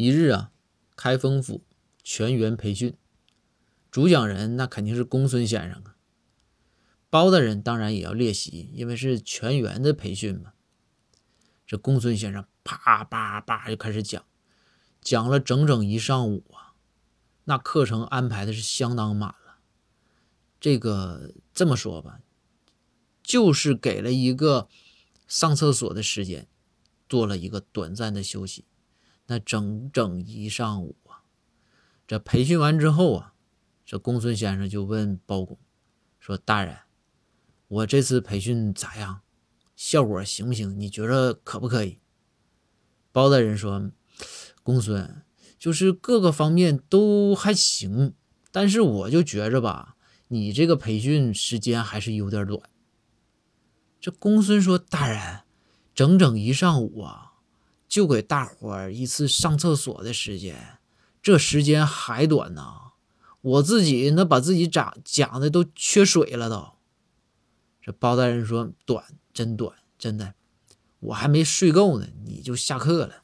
一日啊，开封府全员培训，主讲人那肯定是公孙先生啊。包大人当然也要列席，因为是全员的培训嘛。这公孙先生啪啪啪就开始讲，讲了整整一上午啊，那课程安排的是相当满了。这个这么说吧，就是给了一个上厕所的时间，做了一个短暂的休息。那整整一上午啊，这培训完之后啊，这公孙先生就问包公说：“大人，我这次培训咋样？效果行不行？你觉着可不可以？”包大人说：“公孙，就是各个方面都还行，但是我就觉着吧。”你这个培训时间还是有点短。这公孙说：“大人，整整一上午啊，就给大伙儿一次上厕所的时间，这时间还短呢。我自己那把自己讲讲的都缺水了都。”这包大人说：“短，真短，真的，我还没睡够呢，你就下课了。”